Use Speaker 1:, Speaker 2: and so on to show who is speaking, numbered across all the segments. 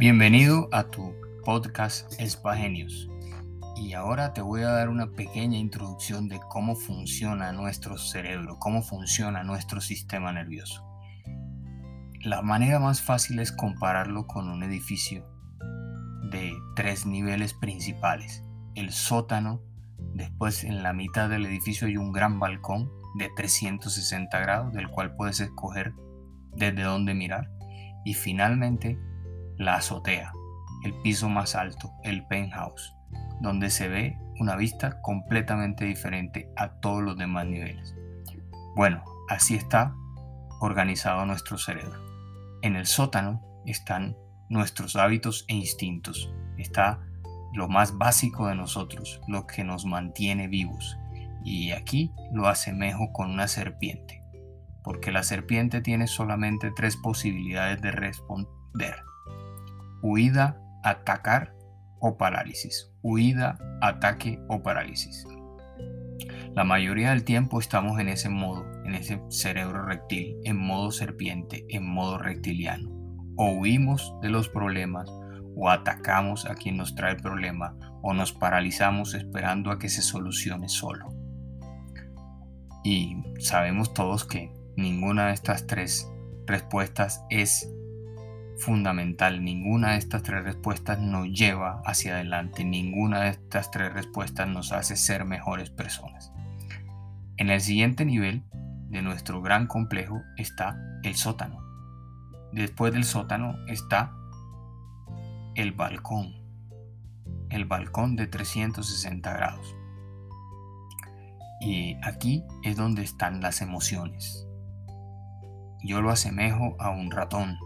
Speaker 1: Bienvenido a tu podcast Espagenios. Y ahora te voy a dar una pequeña introducción de cómo funciona nuestro cerebro, cómo funciona nuestro sistema nervioso. La manera más fácil es compararlo con un edificio de tres niveles principales. El sótano, después en la mitad del edificio hay un gran balcón de 360 grados del cual puedes escoger desde dónde mirar. Y finalmente la azotea, el piso más alto, el penthouse, donde se ve una vista completamente diferente a todos los demás niveles. Bueno, así está organizado nuestro cerebro. En el sótano están nuestros hábitos e instintos. Está lo más básico de nosotros, lo que nos mantiene vivos. Y aquí lo asemejo con una serpiente, porque la serpiente tiene solamente tres posibilidades de responder. Huida, atacar o parálisis. Huida, ataque o parálisis. La mayoría del tiempo estamos en ese modo, en ese cerebro reptil, en modo serpiente, en modo reptiliano. O huimos de los problemas, o atacamos a quien nos trae el problema, o nos paralizamos esperando a que se solucione solo. Y sabemos todos que ninguna de estas tres respuestas es fundamental. Ninguna de estas tres respuestas nos lleva hacia adelante. Ninguna de estas tres respuestas nos hace ser mejores personas. En el siguiente nivel de nuestro gran complejo está el sótano. Después del sótano está el balcón. El balcón de 360 grados. Y aquí es donde están las emociones. Yo lo asemejo a un ratón,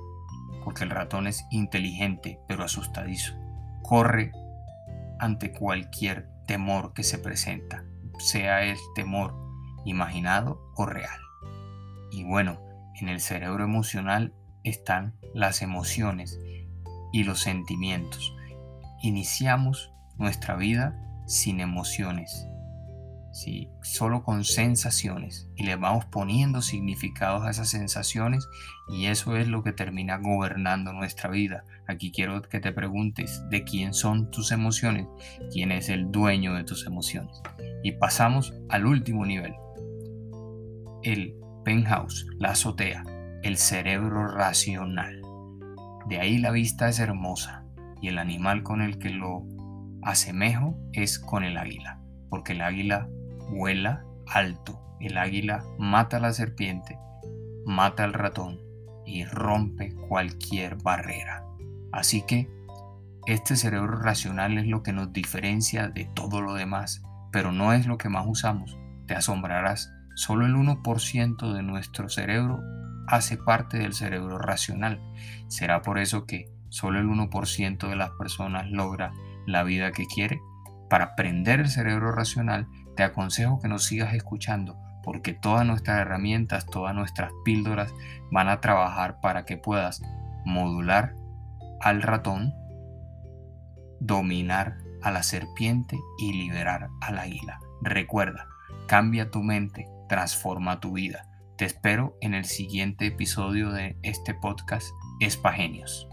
Speaker 1: porque el ratón es inteligente pero asustadizo. Corre ante cualquier temor que se presenta, sea el temor imaginado o real. Y bueno, en el cerebro emocional están las emociones y los sentimientos. Iniciamos nuestra vida sin emociones, ¿sí? solo con sensaciones y le vamos poniendo significados a esas sensaciones y eso es lo que termina gobernando nuestra vida. Aquí quiero que te preguntes de quién son tus emociones, quién es el dueño de tus emociones. Y pasamos al último nivel, el penthouse, la azotea, el cerebro racional. De ahí la vista es hermosa y el animal con el que lo asemejo es con el águila, porque el águila vuela alto, el águila mata a la serpiente, mata al ratón y rompe cualquier barrera. Así que este cerebro racional es lo que nos diferencia de todo lo demás, pero no es lo que más usamos. Te asombrarás Solo el 1% de nuestro cerebro hace parte del cerebro racional. Será por eso que solo el 1% de las personas logra la vida que quiere. Para aprender el cerebro racional, te aconsejo que nos sigas escuchando, porque todas nuestras herramientas, todas nuestras píldoras van a trabajar para que puedas modular al ratón, dominar a la serpiente y liberar al águila. Recuerda, cambia tu mente, transforma tu vida. Te espero en el siguiente episodio de este podcast Espagenios.